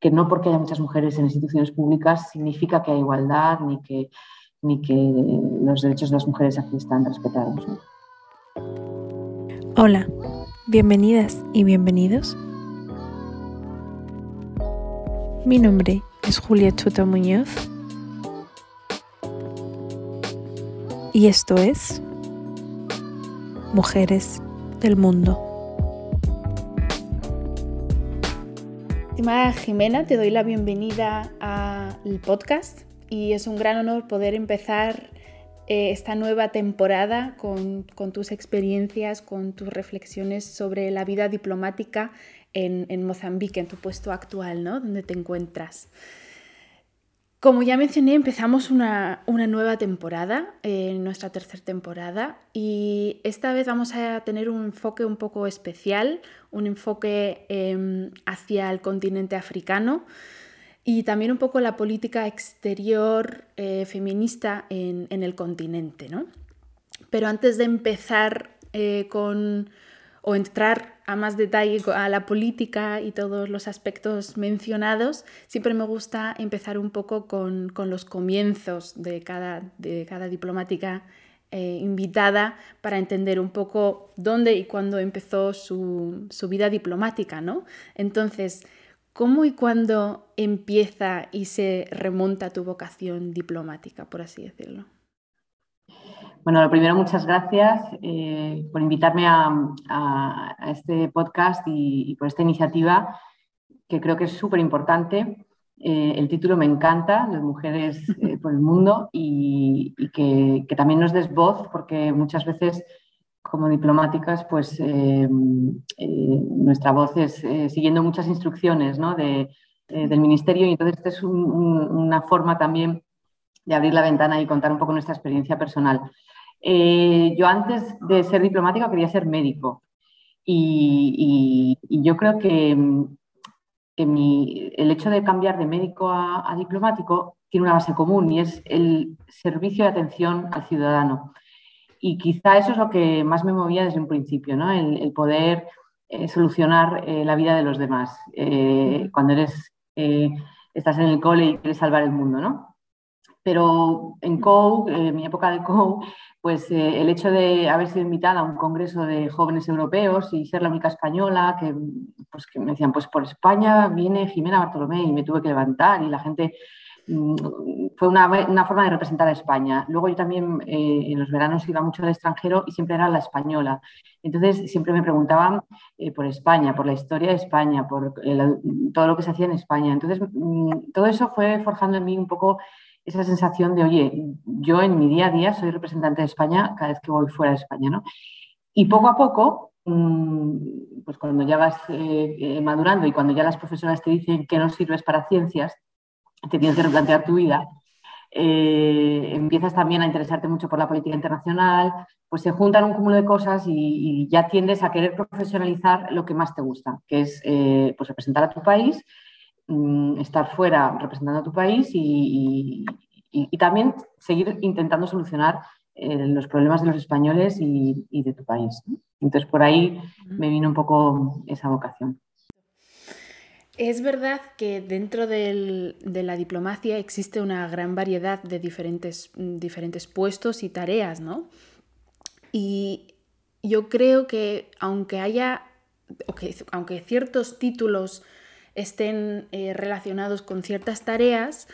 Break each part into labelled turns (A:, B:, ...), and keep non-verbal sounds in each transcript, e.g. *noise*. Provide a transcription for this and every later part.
A: que no porque haya muchas mujeres en instituciones públicas significa que hay igualdad ni que, ni que los derechos de las mujeres aquí están respetados.
B: Hola, bienvenidas y bienvenidos. Mi nombre es Julia Chuta Muñoz y esto es Mujeres del Mundo.
C: Estimada Jimena, te doy la bienvenida al podcast y es un gran honor poder empezar eh, esta nueva temporada con, tus experiencias, con tus reflexiones sobre la vida diplomática en, en Mozambique, en tu puesto actual, ¿no? Donde te encuentras. Como ya mencioné, empezamos una, nueva temporada, eh, nuestra tercera temporada, y esta vez vamos a tener un enfoque un poco especial, un enfoque em, hacia el continente africano y también un poco la política exterior eh, feminista en, en, el continente. ¿no? Pero antes de empezar eh, con o entrar a más detalle a la política y todos los aspectos mencionados, siempre me gusta empezar un poco con, los comienzos de cada, de cada diplomática eh, invitada para entender un poco dónde y cuándo empezó su, vida diplomática, ¿no? Entonces, ¿cómo y cuándo empieza y se remonta tu vocación diplomática, por así decirlo?
A: Bueno, lo primero, muchas gracias eh, por invitarme a, este podcast y, por esta iniciativa que creo que es súper importante. Eh, el título me encanta, Las mujeres eh, por el mundo, y, que, también nos des voz, porque muchas veces como diplomáticas, pues nuestra voz es siguiendo muchas instrucciones del ministerio y entonces esta es una forma también de abrir la ventana y contar un poco nuestra experiencia personal. Eh, yo antes de ser diplomática quería ser médico y, yo creo que, el hecho de cambiar de médico a, diplomático tiene una base común y es el servicio de atención al ciudadano. Y quizá eso es lo que más me movía desde un principio, ¿no? el, poder eh, solucionar eh, la vida de los demás cuando eres, estás en el cole y quieres salvar el mundo. ¿no? Pero en COU, en mi época de COU, pues eh, el hecho de haber sido invitada a un congreso de jóvenes europeos y ser la única española, que, pues, que me decían, pues por España viene Jimena Bartolomé y me tuve que levantar y la gente mm, fue una, forma de representar a España. Luego yo también eh, en los veranos iba mucho al extranjero y siempre era la española. Entonces siempre me preguntaban eh, por España, por la historia de España, por todo lo que se hacía en España. Entonces mm, todo eso fue forjando en mí un poco esa sensación de, oye, yo en mi día a día soy representante de España cada vez que voy fuera de España, ¿no? Y poco a poco, mm, pues cuando ya vas eh, eh, madurando y cuando ya las profesoras te dicen que no sirves para ciencias, te tienes que replantear tu vida, eh, empiezas también a interesarte mucho por la política internacional, pues se juntan un cúmulo de cosas y, ya tiendes a querer profesionalizar lo que más te gusta, que es pues representar a tu país Mm, estar fuera representando a tu país y, también seguir intentando solucionar eh, los problemas de los españoles y, de tu país. Entonces, por ahí me vino un poco esa vocación.
C: Es verdad que dentro de la diplomacia existe una gran variedad de diferentes, diferentes puestos y tareas, ¿no? Y yo creo que aunque haya, aunque ciertos títulos estén eh, relacionados con ciertas tareas,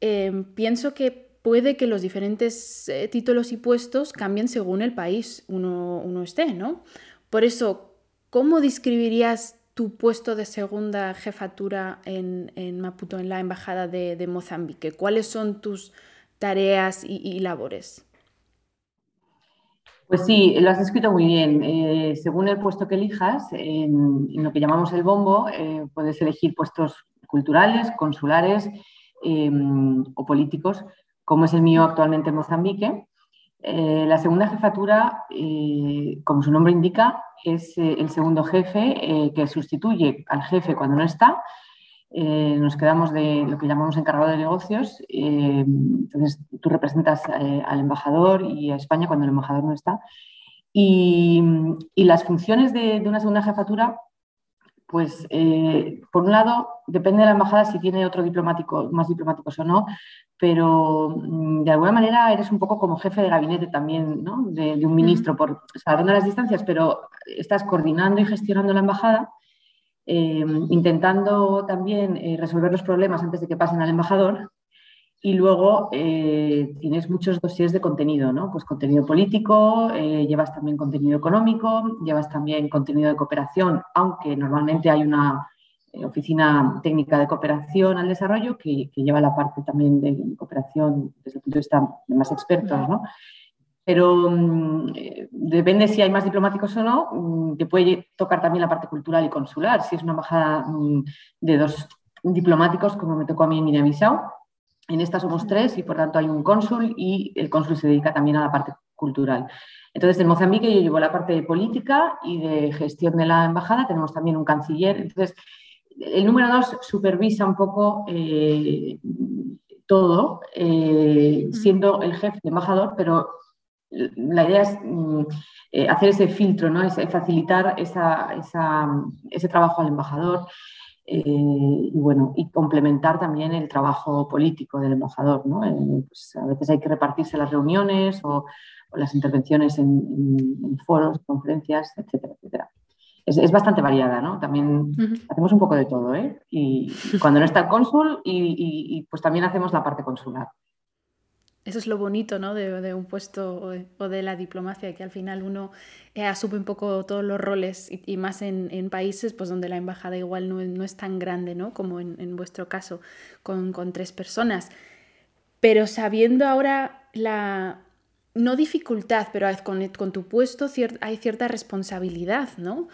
C: em, pienso que puede que los diferentes eh, títulos y puestos cambien según el país uno, esté, ¿no? Por eso, ¿cómo describirías tu puesto de segunda jefatura en, Maputo, en la Embajada de, Mozambique? ¿Cuáles son tus tareas y labores?
A: Pues sí, lo has escrito muy bien. Eh, según el puesto que elijas, en, lo que llamamos el bombo, eh, puedes elegir puestos culturales, consulares em, o políticos, como es el mío actualmente en Mozambique. Eh, la segunda jefatura, como su nombre indica, es el segundo jefe que sustituye al jefe cuando no está eh, nos quedamos de lo que llamamos encargado de negocios. Eh, entonces, tú representas eh, al embajador y a España cuando el embajador no está. Y, las funciones de, una segunda jefatura Pues, por un lado, depende de la embajada si tiene otro diplomático, más diplomáticos o no, pero mm, de alguna manera eres un poco como jefe de gabinete también ¿no? de, un ministro, por salvando las distancias, pero estás coordinando y gestionando la embajada, eh, intentando también eh, resolver los problemas antes de que pasen al embajador. Y luego tienes muchos dossiers de contenido, ¿no? Pues contenido político, llevas también contenido económico, llevas también contenido de cooperación, aunque normalmente hay una eh, Oficina Técnica de Cooperación al Desarrollo, que, lleva la parte también de cooperación desde el punto de vista de más expertos, ¿no? Pero mm, eh, depende si hay más diplomáticos o no, mm, te puede tocar también la parte cultural y consular. Si es una embajada mm, de dos diplomáticos, como me tocó a mí en Guinea-Bissau, en esta somos tres y por tanto hay un cónsul y el cónsul se dedica también a la parte cultural. Entonces, en Mozambique yo llevo la parte de política y de gestión de la embajada, tenemos también un canciller. Entonces, el número dos supervisa un poco eh, todo, eh, siendo el jefe de embajador, pero la idea es mm, eh, hacer ese filtro, ¿no? es facilitar ese trabajo al embajador y, bueno, y complementar también el trabajo político del embajador. ¿no? Pues, a veces hay que repartirse las reuniones o, las intervenciones en, en foros, conferencias, etcétera, etcétera es, bastante variada, ¿no? También hacemos un poco de todo, ¿eh? Y, cuando no está el cónsul, y, pues también hacemos la parte consular.
C: Eso es lo bonito, ¿no? De, un puesto o de, la diplomacia, que al final uno eh, asume un poco todos los roles y, más en, países pues donde la embajada igual no, es tan grande, ¿no? Como en, vuestro caso, con, tres personas. Pero sabiendo ahora la, no dificultad, pero con, con tu puesto hay cierta responsabilidad, ¿no?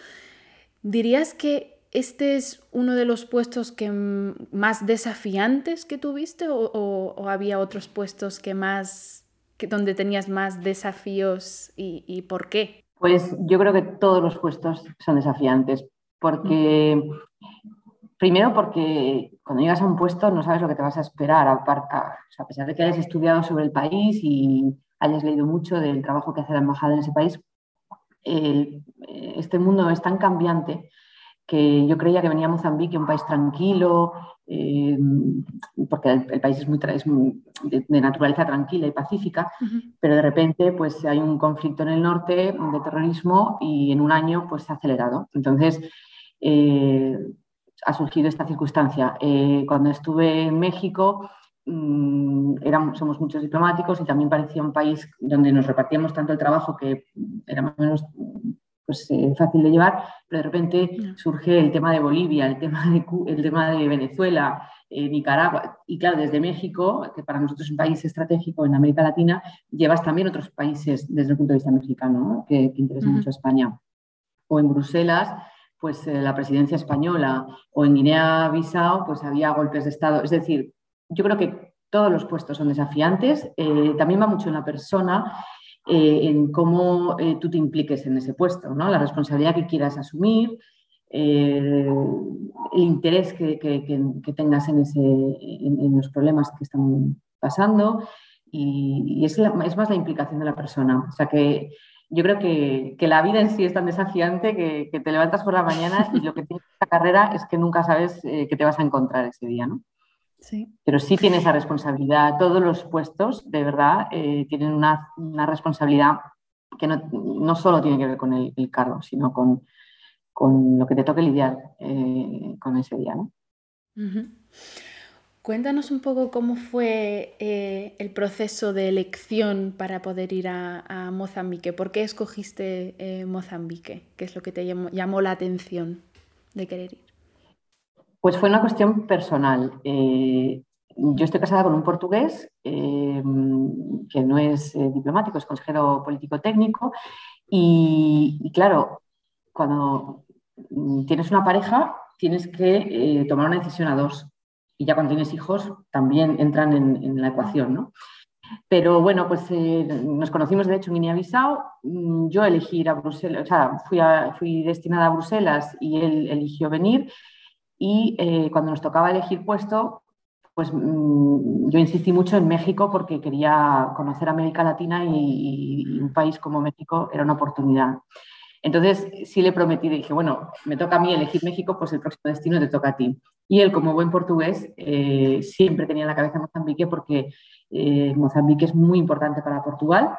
C: ¿Dirías que este es uno de los puestos que más desafiantes que tuviste o, había otros puestos que más, que donde tenías más desafíos y, por qué?
A: Pues yo creo que todos los puestos son desafiantes, porque primero porque cuando llegas a un puesto no sabes lo que te vas a esperar, a, a pesar de que hayas estudiado sobre el país y hayas leído mucho del trabajo que hace la embajada en ese país, este mundo es tan cambiante que yo creía que venía Mozambique, un país tranquilo, eh, porque el, país es, muy, de, naturaleza tranquila y pacífica, pero de repente pues hay un conflicto en el norte de terrorismo y en un año pues se ha acelerado. Entonces eh, ha surgido esta circunstancia. Eh, cuando estuve en México Mm, éramos, somos muchos diplomáticos y también parecía un país donde nos repartíamos tanto el trabajo que era más o menos pues, eh, fácil de llevar, pero de repente surge el tema de Bolivia, el tema de, el tema de Venezuela, eh, Nicaragua, y claro, desde México, que para nosotros es un país estratégico en América Latina, llevas también otros países desde el punto de vista mexicano, que, que interesan mucho a España. O en Bruselas, pues eh, la presidencia española, o en Guinea-Bissau, pues había golpes de Estado. Es decir, yo creo que todos los puestos son desafiantes. Eh, también va mucho en la persona, eh, en cómo eh, tú te impliques en ese puesto, ¿no? la responsabilidad que quieras asumir, el interés que, tengas en, ese, en, los problemas que están pasando y, es, es, más la implicación de la persona. O sea que yo creo que, la vida en sí es tan desafiante que, que, te levantas por la mañana y lo que tiene esta carrera es que nunca sabes qué te vas a encontrar ese día, ¿no? Pero sí tiene esa responsabilidad. Todos los puestos, de verdad, eh, tienen una, responsabilidad que no, solo tiene que ver con el, cargo, sino con, lo que te toque lidiar eh, con ese día.
C: Cuéntanos un poco cómo fue eh, el proceso de elección para poder ir a, Mozambique. ¿Por qué escogiste Mozambique? ¿Qué es lo que te llamó la atención de querer ir?
A: Pues fue una cuestión personal. Eh, yo estoy casada con un portugués eh, que no es eh, diplomático, es consejero político técnico y, claro, cuando tienes una pareja tienes que tomar una decisión a dos y ya cuando tienes hijos también entran en, la ecuación, ¿no? Pero bueno, pues nos conocimos de hecho en Guinea-Bissau. Mm, yo elegí ir a Bruselas, o sea, fui, fui destinada a Bruselas y él eligió venir y eh, cuando nos tocaba elegir puesto, pues mm, yo insistí mucho en México porque quería conocer América Latina y, un país como México era una oportunidad. Entonces sí le prometí, dije, bueno, me toca a mí elegir México, pues el próximo destino te toca a ti. Y él, como buen portugués, eh, siempre tenía en la cabeza Mozambique porque eh, Mozambique es muy importante para Portugal,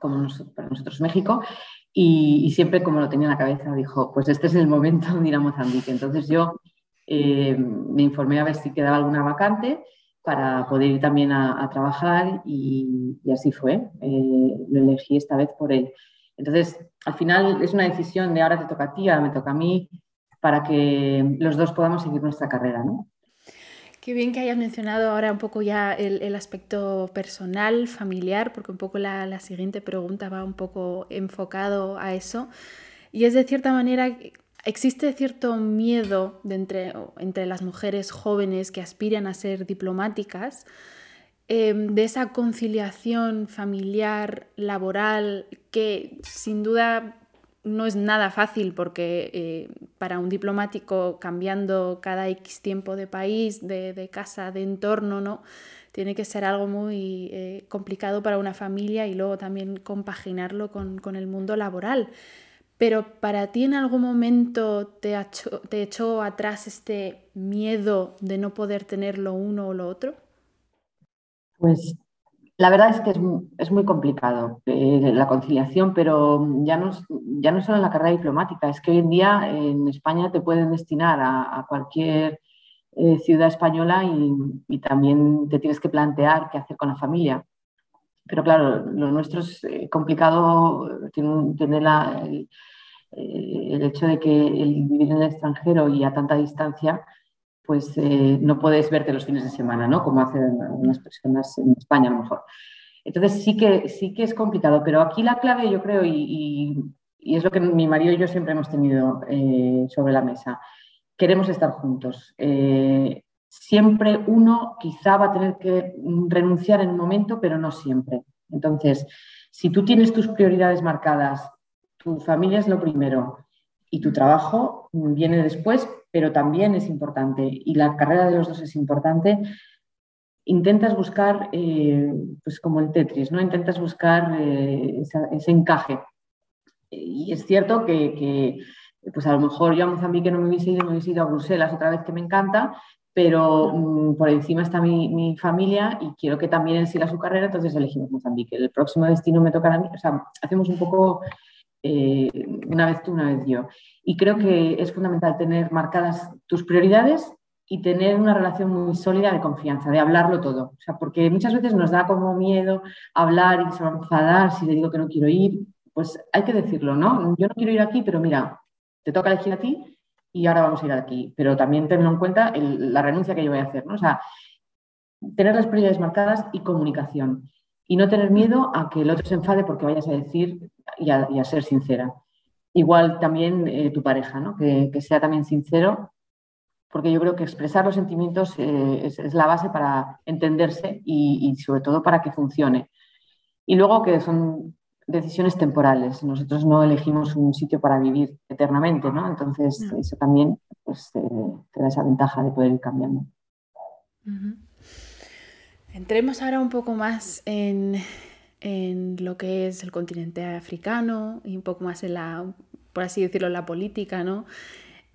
A: como para nosotros México, y, siempre como lo tenía en la cabeza, dijo, pues este es el momento de ir a Mozambique. Entonces yo eh, me informé a ver si quedaba alguna vacante para poder ir también a, trabajar y, así fue. lo elegí esta vez por él. Entonces, al final es una decisión de ahora te toca a ti, ahora me toca a mí, para que los dos podamos seguir nuestra carrera, ¿no?
C: Qué bien que hayas mencionado ahora un poco ya el, aspecto personal, familiar, porque un poco la, siguiente pregunta va un poco enfocado a eso. Y es de cierta manera, existe cierto miedo de entre, entre las mujeres jóvenes que aspiran a ser diplomáticas Em, de esa conciliación familiar, laboral, que sin duda no es nada fácil porque eh, para un diplomático cambiando cada X tiempo de país, de, casa, de entorno, ¿no? Tiene que ser algo muy eh, complicado para una familia y luego también compaginarlo con, el mundo laboral. Pero para ti en algún momento te, echó atrás este miedo de no poder tener lo uno o lo otro?
A: Pues la verdad es que es, muy complicado eh, la conciliación, pero ya no, solo en la carrera diplomática, es que hoy en día en España te pueden destinar a, cualquier eh, ciudad española y, también te tienes que plantear qué hacer con la familia. Pero claro, lo nuestro es eh, complicado tener el, el, hecho de que el vivir en el extranjero y a tanta distancia pues eh, no puedes verte los fines de semana, ¿no? Como hacen algunas personas en España a lo mejor. Entonces sí que, sí que es complicado, pero aquí la clave yo creo, y, es lo que mi marido y yo siempre hemos tenido eh, sobre la mesa, queremos estar juntos. Eh, siempre uno quizá va a tener que renunciar en un momento, pero no siempre. Entonces, si tú tienes tus prioridades marcadas, tu familia es lo primero y tu trabajo viene después, pero también es importante y la carrera de los dos es importante, intentas buscar, eh, pues como el Tetris, ¿no? Intentas buscar eh, ese encaje. Y es cierto que, pues a lo mejor yo a Mozambique no me hubiese ido, me hubiese ido a Bruselas otra vez que me encanta, pero mm, por encima está mi, familia y quiero que también él siga su carrera, entonces elegimos Mozambique. El próximo destino me tocará a mí, o sea, hacemos un poco eh, una vez tú, una vez yo. Y creo que es fundamental tener marcadas tus prioridades y tener una relación muy sólida de confianza, de hablarlo todo. O sea, porque muchas veces nos da como miedo hablar y se va a enfadar si le digo que no quiero ir. Pues hay que decirlo, ¿no? Yo no quiero ir aquí, pero mira, te toca elegir a ti y ahora vamos a ir aquí. Pero también tenlo en cuenta la renuncia que yo voy a hacer, ¿no? O sea, tener las prioridades marcadas y comunicación. Y no tener miedo a que el otro se enfade porque vayas a decir y a, ser sincera. Igual también eh, tu pareja, ¿no? que, sea también sincero, porque yo creo que expresar los sentimientos eh, es, la base para entenderse y, sobre todo para que funcione. Y luego que son decisiones temporales. Nosotros no elegimos un sitio para vivir eternamente, ¿no? Entonces, eso también pues, te da esa ventaja de poder ir cambiando.
C: Entremos ahora un poco más en, en lo que es el continente africano y un poco más en la, por así decirlo, la política, ¿no?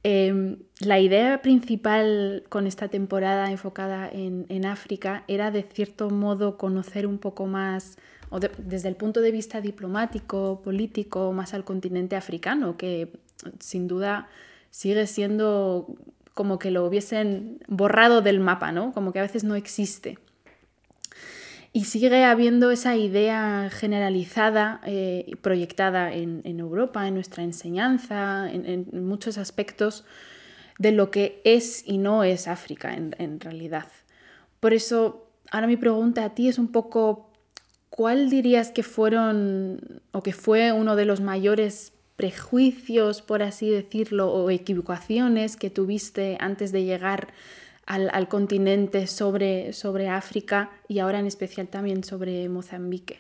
C: Em, la idea principal con esta temporada enfocada en, África era de cierto modo conocer un poco más, o desde el punto de vista diplomático, político, más al continente africano, que sin duda sigue siendo como que lo hubiesen borrado del mapa, ¿no? Como que a veces no existe. Y sigue habiendo esa idea generalizada, eh, proyectada en, Europa, en nuestra enseñanza, en, muchos aspectos, de lo que es y no es África en, realidad. Por eso, ahora mi pregunta a ti es un poco, ¿cuál dirías que fueron o que fue uno de los mayores prejuicios, por así decirlo, o equivocaciones que tuviste antes de llegar al, continente sobre, África y ahora en especial también sobre Mozambique?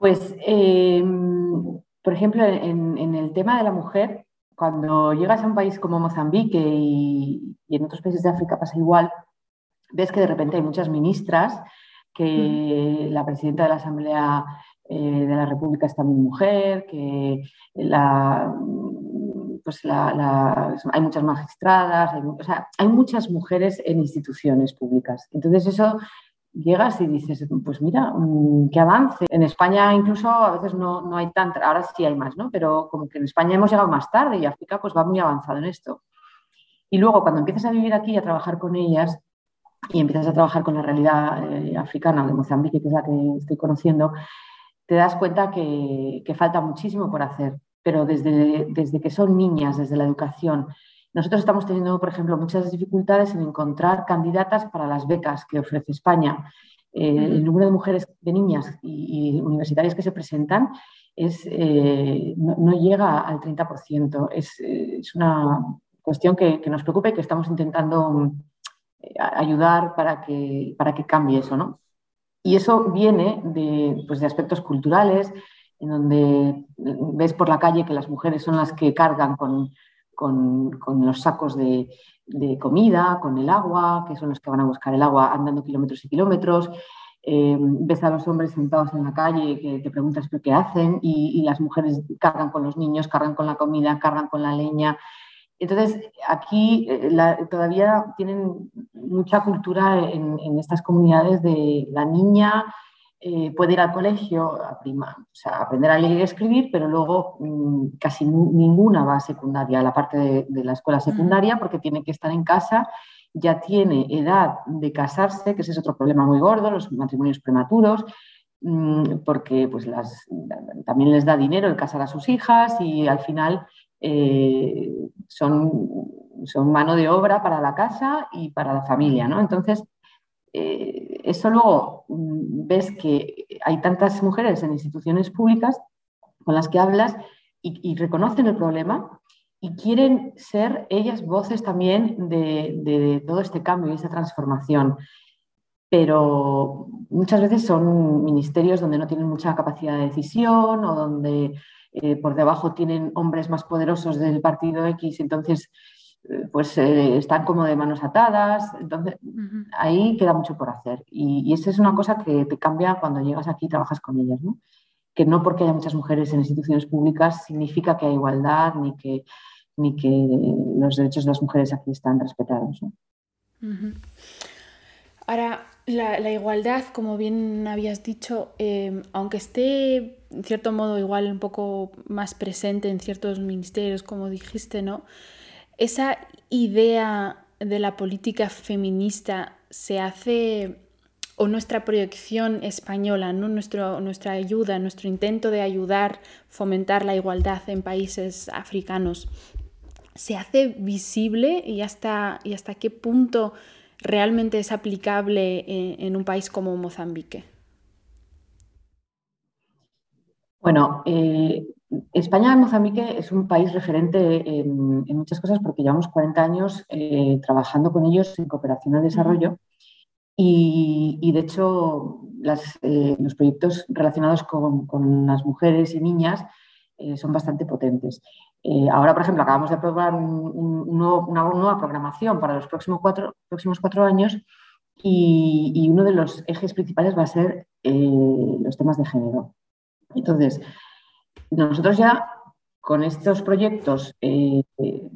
A: Pues, em, por ejemplo, en, el tema de la mujer, cuando llegas a un país como Mozambique y, en otros países de África pasa igual, ves que de repente hay muchas ministras, que la presidenta de la Asamblea de la República es también mujer, que la, pues hay muchas magistradas, hay, hay muchas mujeres en instituciones públicas. Entonces eso llegas y dices, pues mira, mm, qué avance. En España incluso a veces no, no, hay tanta, ahora sí hay más, ¿no? Pero como que en España hemos llegado más tarde y África pues va muy avanzado en esto. Y luego cuando empiezas a vivir aquí y a trabajar con ellas y empiezas a trabajar con la realidad eh, africana de Mozambique, que es la que estoy conociendo, te das cuenta que, que falta muchísimo por hacer. Pero desde, desde que son niñas, desde la educación, nosotros estamos teniendo, por ejemplo, muchas dificultades en encontrar candidatas para las becas que ofrece España. Eh, el número de mujeres, de niñas y, universitarias que se presentan es, eh, no, llega al 30%. Es, es una cuestión que, nos preocupa y que estamos intentando eh, ayudar para que, para que cambie eso. ¿no? Y eso viene de, pues, de aspectos culturales, en donde ves por la calle que las mujeres son las que cargan con, con, los sacos de, comida, con el agua, que son los que van a buscar el agua andando kilómetros y kilómetros. Eh, ves a los hombres sentados en la calle que te preguntas qué hacen y, las mujeres cargan con los niños, cargan con la comida, cargan con la leña. Entonces, aquí eh, todavía tienen mucha cultura en, en, estas comunidades de la niña eh, puede ir al colegio a, prima, o sea, aprender a leer y escribir, pero luego mm, casi ninguna va a secundaria, a la parte de, la escuela secundaria, porque tiene que estar en casa, ya tiene edad de casarse, que ese es otro problema muy gordo, los matrimonios prematuros, mm, porque pues las, también les da dinero el casar a sus hijas y al final eh, son, son mano de obra para la casa y para la familia, ¿no? Entonces, eh, eso luego mm, ves que hay tantas mujeres en instituciones públicas con las que hablas y, reconocen el problema y quieren ser ellas voces también de, todo este cambio y esta transformación. Pero muchas veces son ministerios donde no tienen mucha capacidad de decisión o donde eh, por debajo tienen hombres más poderosos del partido X, entonces pues eh, están como de manos atadas. Entonces, ahí queda mucho por hacer. Y, esa es una cosa que te cambia cuando llegas aquí y trabajas con ellas, ¿no? Que no porque haya muchas mujeres en instituciones públicas significa que hay igualdad ni que, ni que los derechos de las mujeres aquí están respetados.
C: Ahora, la, igualdad, como bien habías dicho, em, aunque esté en cierto modo igual un poco más presente en ciertos ministerios, como dijiste, ¿no? esa idea de la política feminista se hace, o nuestra proyección española, ¿no? nuestra ayuda, nuestro intento de ayudar, fomentar la igualdad en países africanos, se hace visible y hasta, y hasta qué punto realmente es aplicable en, un país como Mozambique?
A: Bueno, eh, España, Mozambique es un país referente en, muchas cosas porque llevamos 40 años eh, trabajando con ellos en cooperación al desarrollo y, de hecho eh, los proyectos relacionados con, las mujeres y niñas son bastante potentes. Ahora, por ejemplo, acabamos de aprobar una nueva programación para los próximos cuatro, próximos cuatro años y, uno de los ejes principales va a ser los temas de género. Entonces, nosotros ya con estos proyectos, eh, eh,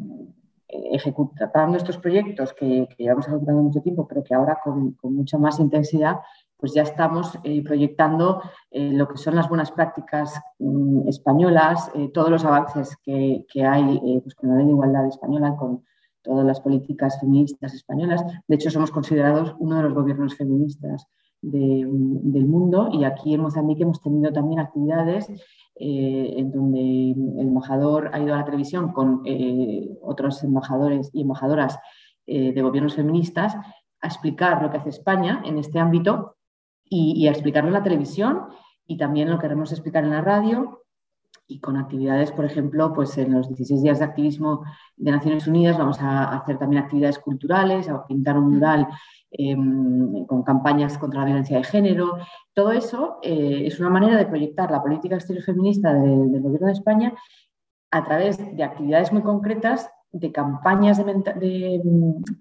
A: ejecutando estos proyectos que, llevamos ejecutando mucho tiempo, pero que ahora con, mucha más intensidad, pues ya estamos eh, proyectando lo que son las buenas prácticas mm, españolas, todos los avances que, hay pues con la ley de igualdad española, con todas las políticas feministas españolas. De hecho, somos considerados uno de los gobiernos feministas del mundo y aquí en Mozambique hemos tenido también actividades eh, en donde el embajador ha ido a la televisión con eh, otros embajadores y embajadoras eh, de gobiernos feministas a explicar lo que hace España en este ámbito y, a explicarlo en la televisión y también lo queremos explicar en la radio y con actividades, por ejemplo, pues en los 16 días de activismo de Naciones Unidas vamos a hacer también actividades culturales, a pintar un mural Em, con campañas contra la violencia de género. Todo eso eh, es una manera de proyectar la política exterior feminista del Gobierno de España a través de actividades muy concretas, de campañas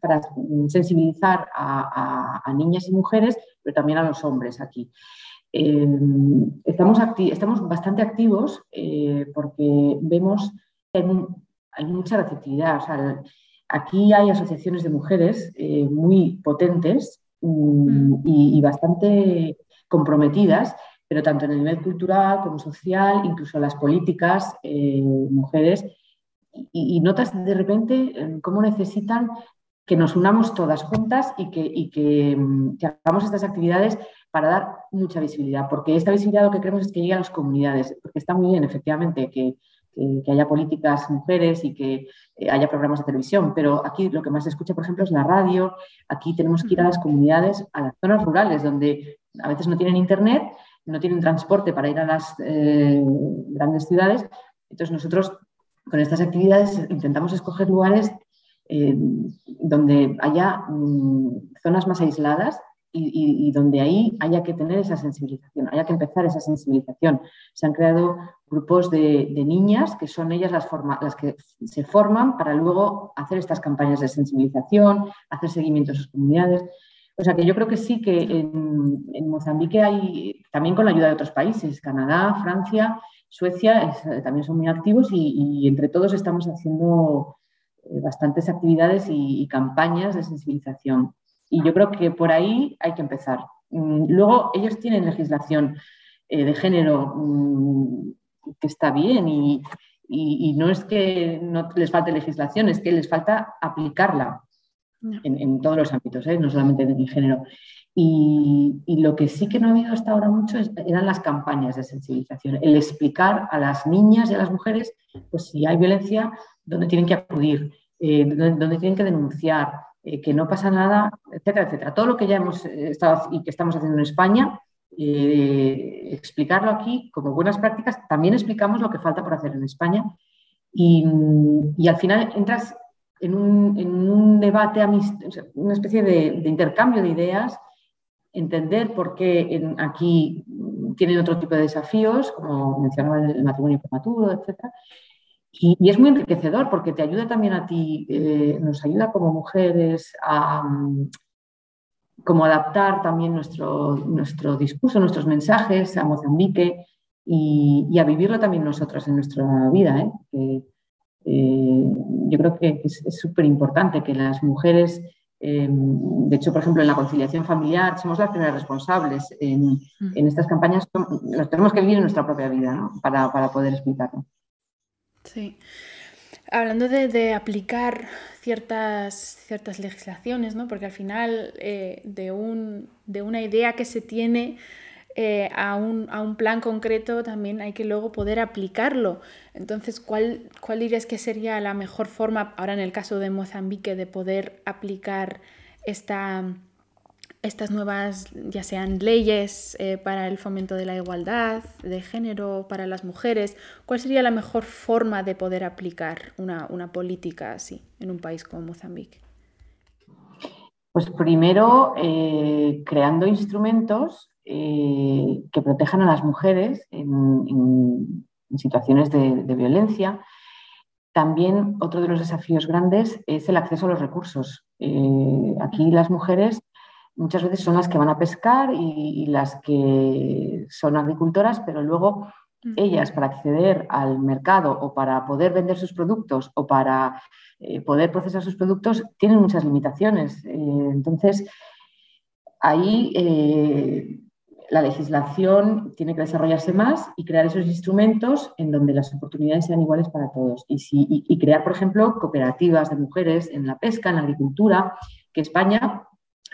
A: para sensibilizar a, niñas y mujeres, pero también a los hombres aquí. estamos, estamos bastante activos porque vemos que hay, mucha receptividad. aquí hay asociaciones de mujeres muy potentes mm, mm. y, bastante comprometidas pero tanto en el nivel cultural como social, incluso las políticas, eh, mujeres, y, notas de repente eh, cómo necesitan que nos unamos todas juntas y, que, mm, que, hagamos estas actividades para dar mucha visibilidad, porque esta visibilidad lo que queremos es que llegue a las comunidades, porque está muy bien, efectivamente, que, haya políticas mujeres y que eh, haya programas de televisión, pero aquí lo que más se escucha, por ejemplo, es la radio, aquí tenemos que ir a las comunidades, a las zonas rurales, donde a veces no tienen internet no tienen transporte para ir a las eh, grandes ciudades. Entonces nosotros con estas actividades intentamos escoger lugares eh, donde haya mm, zonas más aisladas y, donde ahí haya que tener esa sensibilización, haya que empezar esa sensibilización. Se han creado grupos de, niñas que son ellas las, las, que se forman para luego hacer estas campañas de sensibilización, hacer seguimiento a sus comunidades. O sea que yo creo que sí que en, Mozambique hay, también con la ayuda de otros países, Canadá, Francia, Suecia, eh, también son muy activos y, entre todos estamos haciendo eh, bastantes actividades y, campañas de sensibilización. Y yo creo que por ahí hay que empezar. Mm, luego, ellos tienen legislación eh, de género mm, que está bien y, no es que no les falte legislación, es que les falta aplicarla en, todos los ámbitos, ¿eh? no solamente en el género. Y, lo que sí que no ha habido hasta ahora mucho eran las campañas de sensibilización, el explicar a las niñas y a las mujeres, pues si hay violencia, dónde tienen que acudir, eh, dónde, tienen que denunciar, eh, que no pasa nada, etcétera, etcétera. Todo lo que ya hemos estado y que estamos haciendo en España, explicarlo aquí como buenas prácticas, también explicamos lo que falta por hacer en España. Y, al final entras en un, debate, una especie de, intercambio de ideas, entender por qué aquí tienen otro tipo de desafíos, como mencionaba el matrimonio prematuro, etc. Y, es muy enriquecedor porque te ayuda también a ti, eh, nos ayuda como mujeres a como adaptar también nuestro, nuestro discurso, nuestros mensajes a Mozambique y, a vivirlo también nosotras en nuestra vida. ¿eh? Eh, yo creo que es súper importante que las mujeres, eh, de hecho, por ejemplo, en la conciliación familiar, somos las primeras responsables. En, mm. estas campañas las tenemos que vivir en nuestra propia vida para, poder explicarlo.
C: Sí. Hablando de, aplicar ciertas, ciertas legislaciones, ¿no? porque al final eh, de, un, de una idea que se tiene eh, a, un, plan concreto también hay que luego poder aplicarlo. Entonces, ¿cuál, ¿cuál dirías que sería la mejor forma, ahora en el caso de Mozambique, de poder aplicar esta, estas nuevas, ya sean leyes eh, para el fomento de la igualdad de género para las mujeres? ¿Cuál sería la mejor forma de poder aplicar una, política así en un país como Mozambique?
A: Pues primero, eh, creando instrumentos eh, que protejan a las mujeres en, situaciones de, violencia. También otro de los desafíos grandes es el acceso a los recursos. Eh, aquí las mujeres muchas veces son las que van a pescar y, las que son agricultoras, pero luego ellas para acceder al mercado o para poder vender sus productos o para eh, poder procesar sus productos tienen muchas limitaciones. entonces, ahí la legislación tiene que desarrollarse más y crear esos instrumentos en donde las oportunidades sean iguales para todos. Y, y, crear, por ejemplo, cooperativas de mujeres en la pesca, en la agricultura, que España,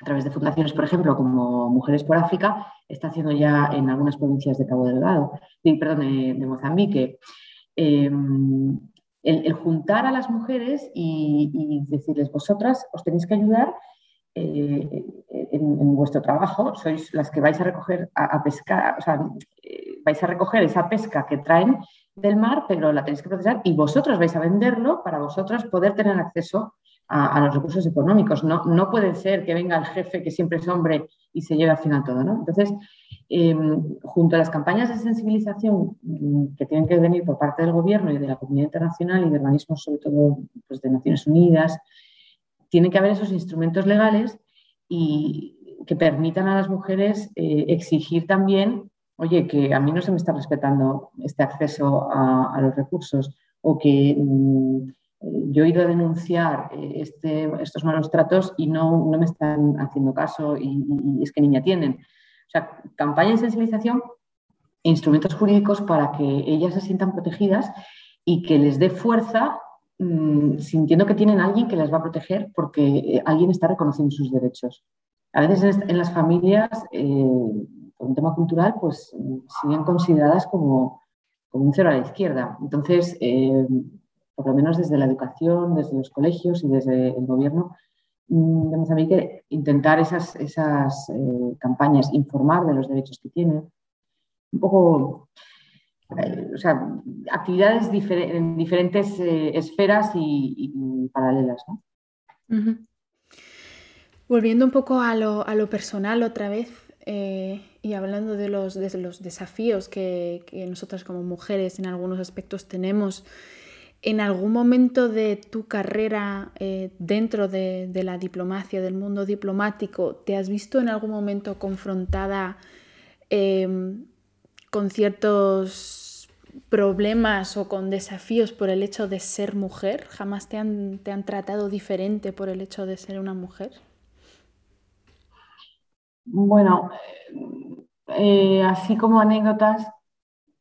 A: a través de fundaciones, por ejemplo, como Mujeres por África, está haciendo ya en algunas provincias de Cabo Delgado, perdón, de, Mozambique. Em, el, juntar a las mujeres y decirles, vosotras os tenéis que ayudar eh, en, vuestro trabajo sois las que vais a recoger a, pescar, o sea, eh, vais a recoger esa pesca que traen del mar, pero la tenéis que procesar y vosotros vais a venderlo para vosotros poder tener acceso a, los recursos económicos. No, no puede ser que venga el jefe que siempre es hombre y se lleve al final todo. ¿no? Entonces, em, junto a las campañas de sensibilización que tienen que venir por parte del gobierno y de la comunidad internacional y de organismos, sobre todo pues, de Naciones Unidas, tiene que haber esos instrumentos legales y que permitan a las mujeres eh, exigir también oye, que a mí no se me está respetando este acceso a, los recursos o que mm, yo he ido a denunciar eh, este, estos malos tratos y no, me están haciendo caso y, es que niña tienen. O sea, campaña de sensibilización e instrumentos jurídicos para que ellas se sientan protegidas y que les dé fuerza mm, sintiendo que tienen alguien que las va a proteger porque eh, alguien está reconociendo sus derechos. A veces en las familias, eh, por un tema cultural, pues siguen consideradas como, como un cero a la izquierda. Entonces, eh, por lo menos desde la educación, desde los colegios y desde el gobierno mm, de Mozambique, intentar esas, esas campañas, informar de los derechos que tienen, un poco o sea, actividades en diferentes eh, esferas y, paralelas.
C: Volviendo un poco a lo, personal otra vez eh, y hablando de los, los desafíos que, nosotras como mujeres en algunos aspectos tenemos, ¿en algún momento de tu carrera eh, dentro de, de, la diplomacia, del mundo diplomático, te has visto en algún momento confrontada con ciertos problemas o con desafíos por el hecho de ser mujer? ¿Jamás te han, te han tratado diferente por el hecho de ser una mujer?
A: Bueno, eh, así como anécdotas,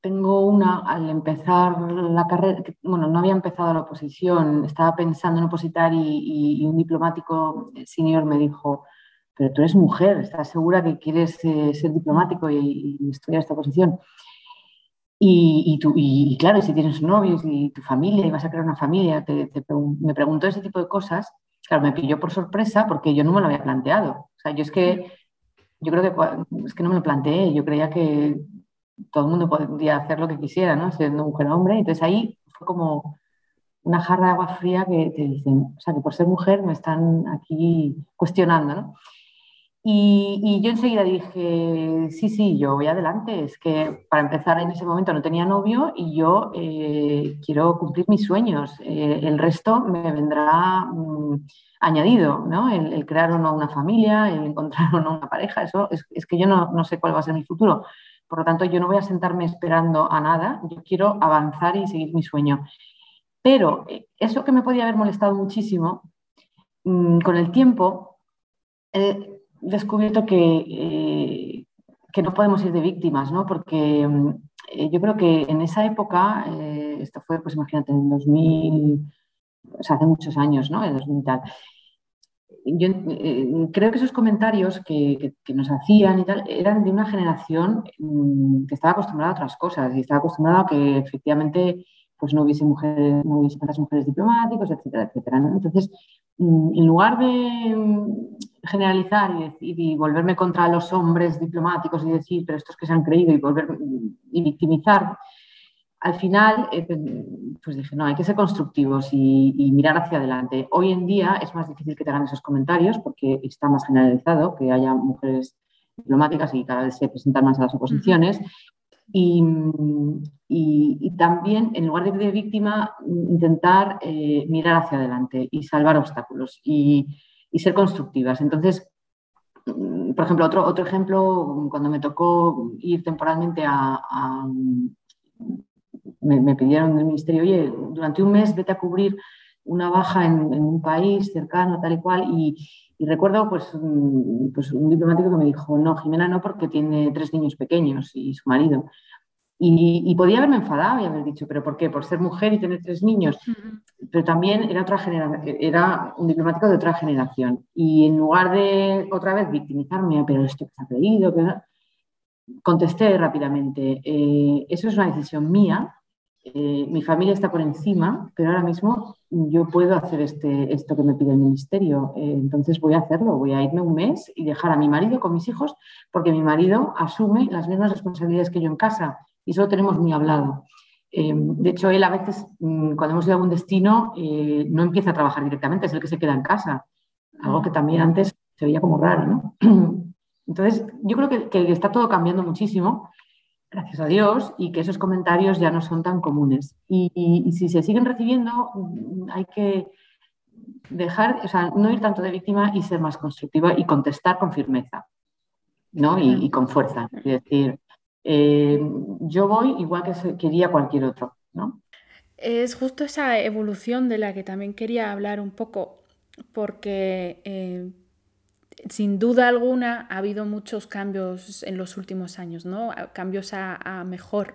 A: tengo una al empezar la carrera, bueno, no había empezado la oposición, estaba pensando en opositar y, un diplomático senior me dijo, pero tú eres mujer, ¿estás segura que quieres eh, ser diplomático y, estudiar esta posición? Y, y, claro, si tienes novios y tu familia y vas a crear una familia, me preguntó ese tipo de cosas, claro, me pilló por sorpresa porque yo no me lo había planteado. O sea, yo es que, yo creo que es que no me lo planteé, yo creía que todo el mundo podía hacer lo que quisiera, ¿no? Siendo mujer o hombre, entonces ahí fue como una jarra de agua fría que te dicen, o sea, que por ser mujer me están aquí cuestionando, ¿no? Y, yo enseguida dije, sí, sí, yo voy adelante. Es que para empezar en ese momento no tenía novio y yo eh, quiero cumplir mis sueños. Eh, el resto me vendrá mm, añadido, ¿no? El, crear o no una familia, el encontrar o no una pareja. Eso es, que yo no, no, sé cuál va a ser mi futuro. Por lo tanto, yo no voy a sentarme esperando a nada. Yo quiero avanzar y seguir mi sueño. Pero eh, eso que me podía haber molestado muchísimo, mm, con el tiempo descubierto que, eh, que no podemos ir de víctimas, ¿no? Porque mm, eh, yo creo que en esa época, eh, esto fue, pues imagínate, en 2000, o sea, hace muchos años, ¿no? En 2000 tal. Yo creo que esos comentarios que, nos hacían y tal eran de una generación mm, que estaba acostumbrada a otras cosas y estaba acostumbrada a que efectivamente pues no hubiese mujeres, no hubiese tantas mujeres diplomáticos, etcétera, etcétera. Entonces, mm, en lugar de generalizar y, volverme contra los hombres diplomáticos y decir, pero estos que se han creído y volver y victimizar, al final, eh, pues, pues dije, no, hay que ser constructivos y, mirar hacia adelante. Hoy en día es más difícil que te hagan esos comentarios porque está más generalizado que haya mujeres diplomáticas y cada vez se presentan más a las oposiciones. Y, también, en lugar de, de víctima, intentar eh, mirar hacia adelante y salvar obstáculos. Y, y ser constructivas. Entonces, mm, por ejemplo, otro, otro ejemplo, cuando me tocó ir temporalmente a... me, pidieron del ministerio, oye, durante un mes vete a cubrir una baja en, un país cercano, tal y cual, y, recuerdo pues, mm, pues, un diplomático que me dijo, no, Jimena no, porque tiene tres niños pequeños y su marido. Y, podía haberme enfadado y haber dicho, ¿pero por qué? Por ser mujer y tener tres niños. Pero también era, otra era un diplomático de otra generación. Y en lugar de otra vez victimizarme, pero esto que se ha creído, contesté rápidamente, eh, eso es una decisión mía, eh, mi familia está por encima, pero ahora mismo yo puedo hacer este, esto que me pide el ministerio, eh, entonces voy a hacerlo, voy a irme un mes y dejar a mi marido con mis hijos, porque mi marido asume las mismas responsabilidades que yo en casa y eso lo tenemos muy hablado. Eh, de hecho, él a veces, mm, cuando hemos ido a un destino, eh, no empieza a trabajar directamente, es el que se queda en casa, algo que también antes se veía como raro. *clears throat* Entonces, yo creo que, está todo cambiando muchísimo, gracias a Dios, y que esos comentarios ya no son tan comunes. Y, si se siguen recibiendo, mm, hay que dejar, o sea, no ir tanto de víctima y ser más constructiva y contestar con firmeza. ¿no? Y, y, con fuerza. Es decir, yo voy igual que quería cualquier otro, ¿no?
C: Es justo esa evolución de la que también quería hablar un poco, porque eh, sin duda alguna ha habido muchos cambios en los últimos años, ¿no? Cambios a, mejor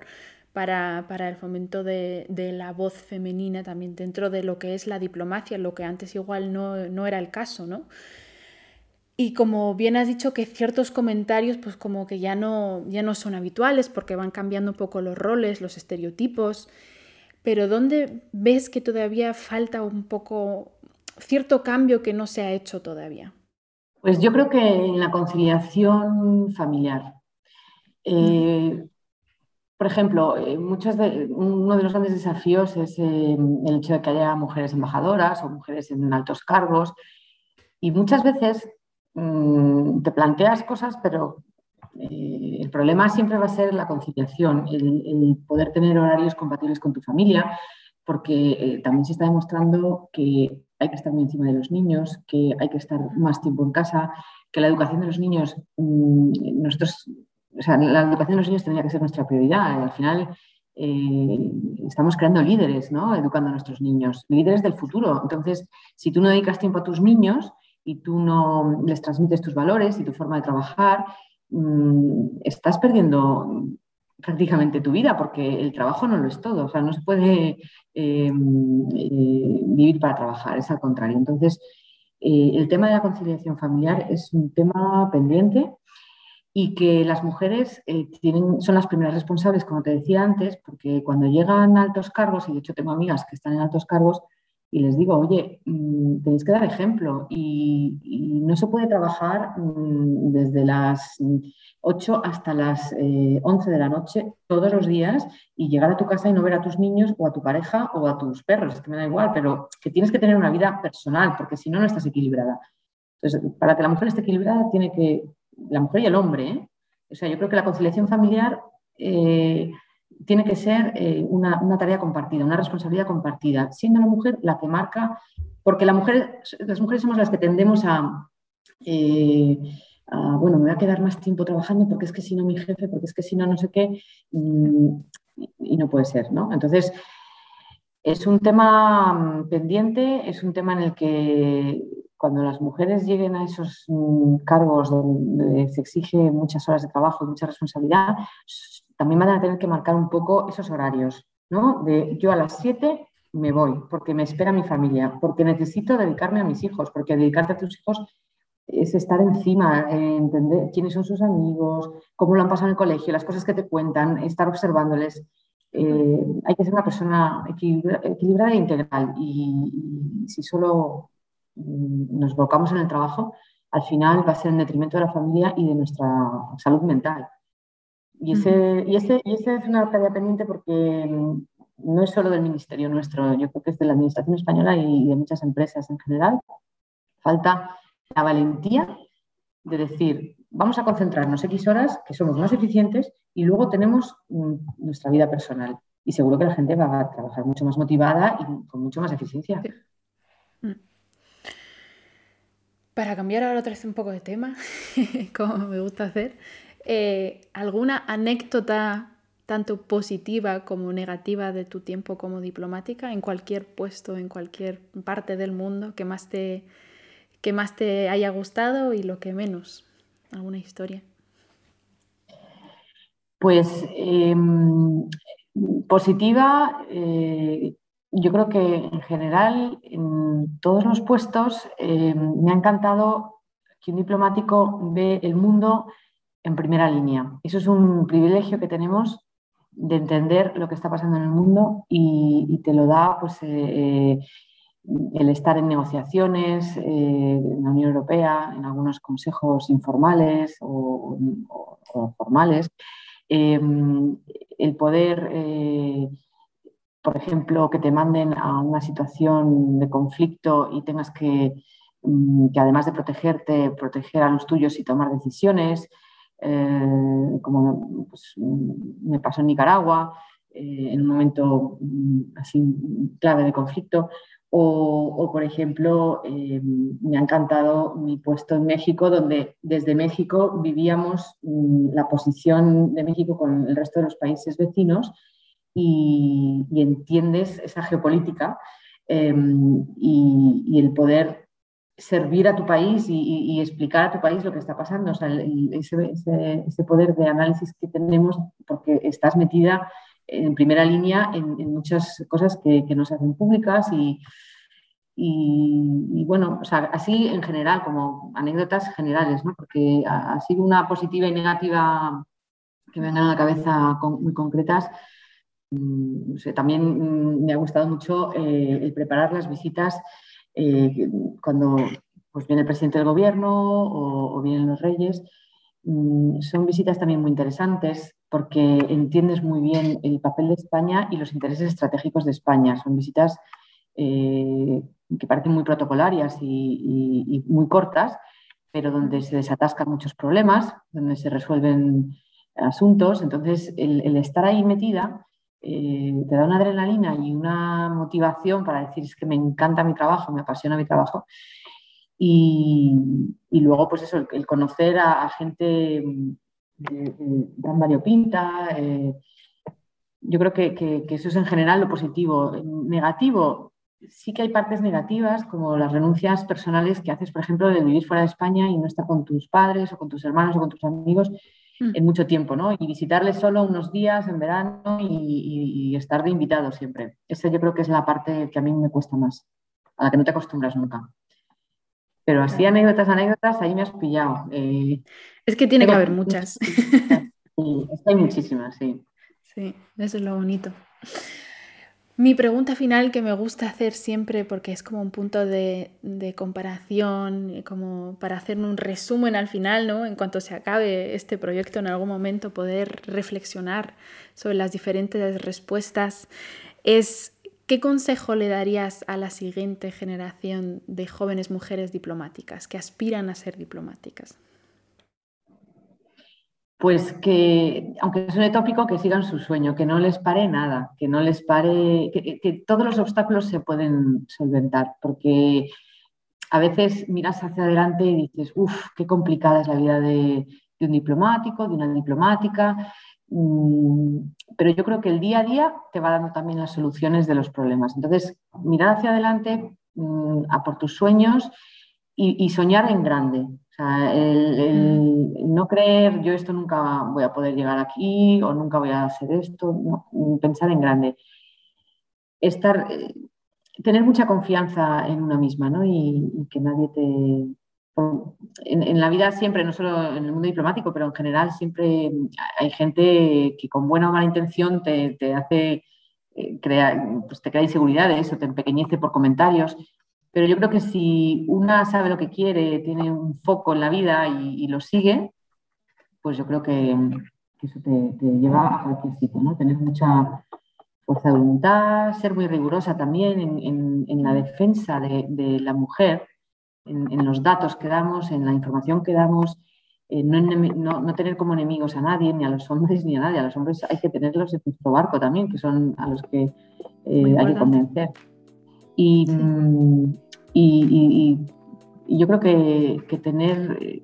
C: para, el fomento de, la voz femenina también dentro de lo que es la diplomacia, lo que antes igual no, era el caso, ¿no? Y como bien has dicho que ciertos comentarios pues como que ya no, ya no son habituales porque van cambiando un poco los roles, los estereotipos pero ¿dónde ves que todavía falta un poco cierto cambio que no se ha hecho todavía?
A: Pues yo creo que en la conciliación familiar. Eh, por ejemplo, eh, uno de los grandes desafíos es eh, el hecho de que haya mujeres embajadoras o mujeres en altos cargos. Y muchas veces mm, te planteas cosas, pero eh, el problema siempre va a ser la conciliación, el, poder tener horarios compatibles con tu familia, porque eh, también se está demostrando que hay que estar muy encima de los niños, que hay que estar más tiempo en casa, que la educación de los niños, mm, nosotros, o sea, la educación de los niños tendría que ser nuestra prioridad. Al final eh, estamos creando líderes, ¿no? Educando a nuestros niños, líderes del futuro. Entonces, si tú no dedicas tiempo a tus niños y tú no les transmites tus valores y tu forma de trabajar, Mm, estás perdiendo prácticamente tu vida porque el trabajo no lo es todo, o sea, no se puede eh, eh, vivir para trabajar, es al contrario. Entonces, eh, el tema de la conciliación familiar es un tema pendiente y que las mujeres tienen, son las primeras responsables, como te decía antes, porque cuando llegan a altos cargos, y de hecho tengo amigas que están en altos cargos, y les digo, oye, mm, tenéis que dar ejemplo y, no se puede trabajar mm, desde las 8 hasta las 11 eh, de la noche todos los días y llegar a tu casa y no ver a tus niños o a tu pareja o a tus perros, es que me da igual, pero que tienes que tener una vida personal porque si no, no estás equilibrada. Entonces, para que la mujer esté equilibrada, tiene que, la mujer y el hombre, ¿eh? o sea, yo creo que la conciliación familiar... Eh, tiene que ser eh, una, tarea compartida, una responsabilidad compartida, siendo la mujer la que marca, porque la mujer, las mujeres somos las que tendemos eh, a, bueno, me voy a quedar más tiempo trabajando porque es que si no mi jefe, porque es que si no no sé qué, mm, y, no puede ser, ¿no? Entonces, es un tema mm, pendiente, es un tema en el que cuando las mujeres lleguen a esos mm, cargos donde se exige muchas horas de trabajo y mucha responsabilidad, también van a tener que marcar un poco esos horarios, ¿no? De yo a las 7 me voy porque me espera mi familia, porque necesito dedicarme a mis hijos, porque dedicarte a tus hijos es estar encima, entender quiénes son sus amigos, cómo lo han pasado en el colegio, las cosas que te cuentan, estar observándoles. Eh, hay que ser una persona equilibrada e integral y, si solo mm, nos volcamos en el trabajo, al final va a ser en detrimento de la familia y de nuestra salud mental. Y, ese, y, ese, y ese es una tarea pendiente porque mm, no es solo del ministerio nuestro, yo creo que es de la Administración española y de muchas empresas en general. Falta la valentía de decir, vamos a concentrarnos X horas, que somos más eficientes, y luego tenemos mm, nuestra vida personal. Y seguro que la gente va a trabajar mucho más motivada y con mucho más eficiencia. Mm.
C: Para cambiar ahora otra vez un poco de tema, *laughs* como me gusta hacer, eh, ¿alguna anécdota tanto positiva como negativa de tu tiempo como diplomática en cualquier puesto, en cualquier parte del mundo que más te, que más te haya gustado y lo que menos? ¿Alguna historia?
A: Pues em, positiva, eh, yo creo que en general en todos los puestos em, me ha encantado que un diplomático ve el mundo en primera línea. Eso es un privilegio que tenemos de entender lo que está pasando en el mundo y, te lo da pues, eh, eh, el estar en negociaciones eh, en la Unión Europea, en algunos consejos informales o, formales, el poder, por ejemplo, que te manden a una situación de conflicto y tengas que, mm, que además de protegerte, proteger a los tuyos y tomar decisiones, eh, como pues, me pasó en Nicaragua, eh, en un momento mm, así clave de conflicto, O, por ejemplo, eh, me ha encantado mi puesto en México, donde desde México vivíamos mm, la posición de México con el resto de los países vecinos y, entiendes esa geopolítica em, y, el poder servir a tu país y, explicar a tu país lo que está pasando. O sea, ese, poder de análisis que tenemos porque estás metida en primera línea en, muchas cosas que, que, no se hacen públicas y, bueno, o sea, así en general, como anécdotas generales, ¿no? porque ha, sido una positiva y negativa que me vengan a la cabeza muy concretas. Mm, también mm, me ha gustado mucho eh, el preparar las visitas eh, cuando pues, viene el presidente del gobierno o, vienen los reyes. Mm, son visitas también muy interesantes porque entiendes muy bien el papel de España y los intereses estratégicos de España. Son visitas eh, que parecen muy protocolarias y, muy cortas, pero donde se desatascan muchos problemas, donde se resuelven asuntos. Entonces, el, estar ahí metida eh, te da una adrenalina y una motivación para decir es que me encanta mi trabajo, me apasiona mi trabajo. Y, luego, pues eso, el, conocer a, gente tan variopinta. Eh, yo creo que, eso es en general lo positivo. Negativo, sí que hay partes negativas, como las renuncias personales que haces, por ejemplo, de vivir fuera de España y no estar con tus padres o con tus hermanos o con tus amigos mm. En mucho tiempo, ¿no? Y visitarles solo unos días en verano y, estar de invitado siempre. Esa yo creo que es la parte que a mí me cuesta más, a la que no te acostumbras nunca. Pero así anécdotas, anécdotas, ahí me has pillado. Eh,
C: es que tiene que haber muchas.
A: Sí, hay *laughs* muchísimas, sí.
C: Sí, eso es lo bonito. Mi pregunta final que me gusta hacer siempre porque es como un punto de, comparación, como para hacer un resumen al final, ¿no? En cuanto se acabe este proyecto en algún momento, poder reflexionar sobre las diferentes respuestas, es ¿qué consejo le darías a la siguiente generación de jóvenes mujeres diplomáticas que aspiran a ser diplomáticas?
A: Pues que, aunque suene tópico, que sigan su sueño, que no les pare nada, que no les pare, que, todos los obstáculos se pueden solventar, porque a veces miras hacia adelante y dices, uff, qué complicada es la vida de, un diplomático, de una diplomática, mm, pero yo creo que el día a día te va dando también las soluciones de los problemas. Entonces, mirar hacia adelante, mm, a por tus sueños y soñar en grande, o sea, el, no creer, yo esto nunca voy a poder llegar aquí o nunca voy a hacer esto, pensar en grande. Estar, eh, tener mucha confianza en una misma, ¿no? Y, que nadie te... En, la vida siempre, no solo en el mundo diplomático, pero en general siempre hay gente que con buena o mala intención te, hace eh, crear, pues te crea inseguridades o te empequeñece por comentarios. Pero yo creo que si una sabe lo que quiere, tiene un foco en la vida y, lo sigue, pues yo creo que, eso te, lleva a cualquier sitio, ¿no? Tener mucha fuerza de voluntad, ser muy rigurosa también en, la defensa de, la mujer, en, los datos que damos, en la información que damos, eh, no, tener como enemigos a nadie, ni a los hombres ni a nadie. A los hombres hay que tenerlos en nuestro barco también, que son a los que eh, hay que convencer. Y, mm, y, yo creo que, tener eh,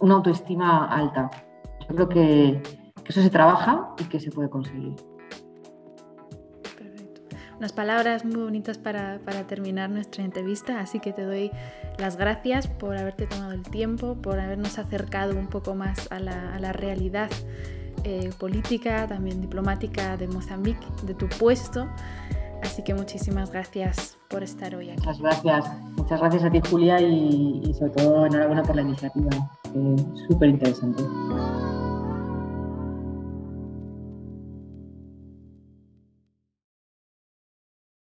A: una autoestima alta. Yo creo que, eso se trabaja y que se puede conseguir.
C: Unas palabras muy bonitas para, terminar nuestra entrevista, así que te doy las gracias por haberte tomado el tiempo, por habernos acercado un poco más a la, realidad eh, política, también diplomática de Mozambique, de tu puesto. Así que muchísimas gracias por estar hoy aquí.
A: Muchas gracias. Muchas gracias a ti, Julia, y, sobre todo enhorabuena por la iniciativa. Súper interesante.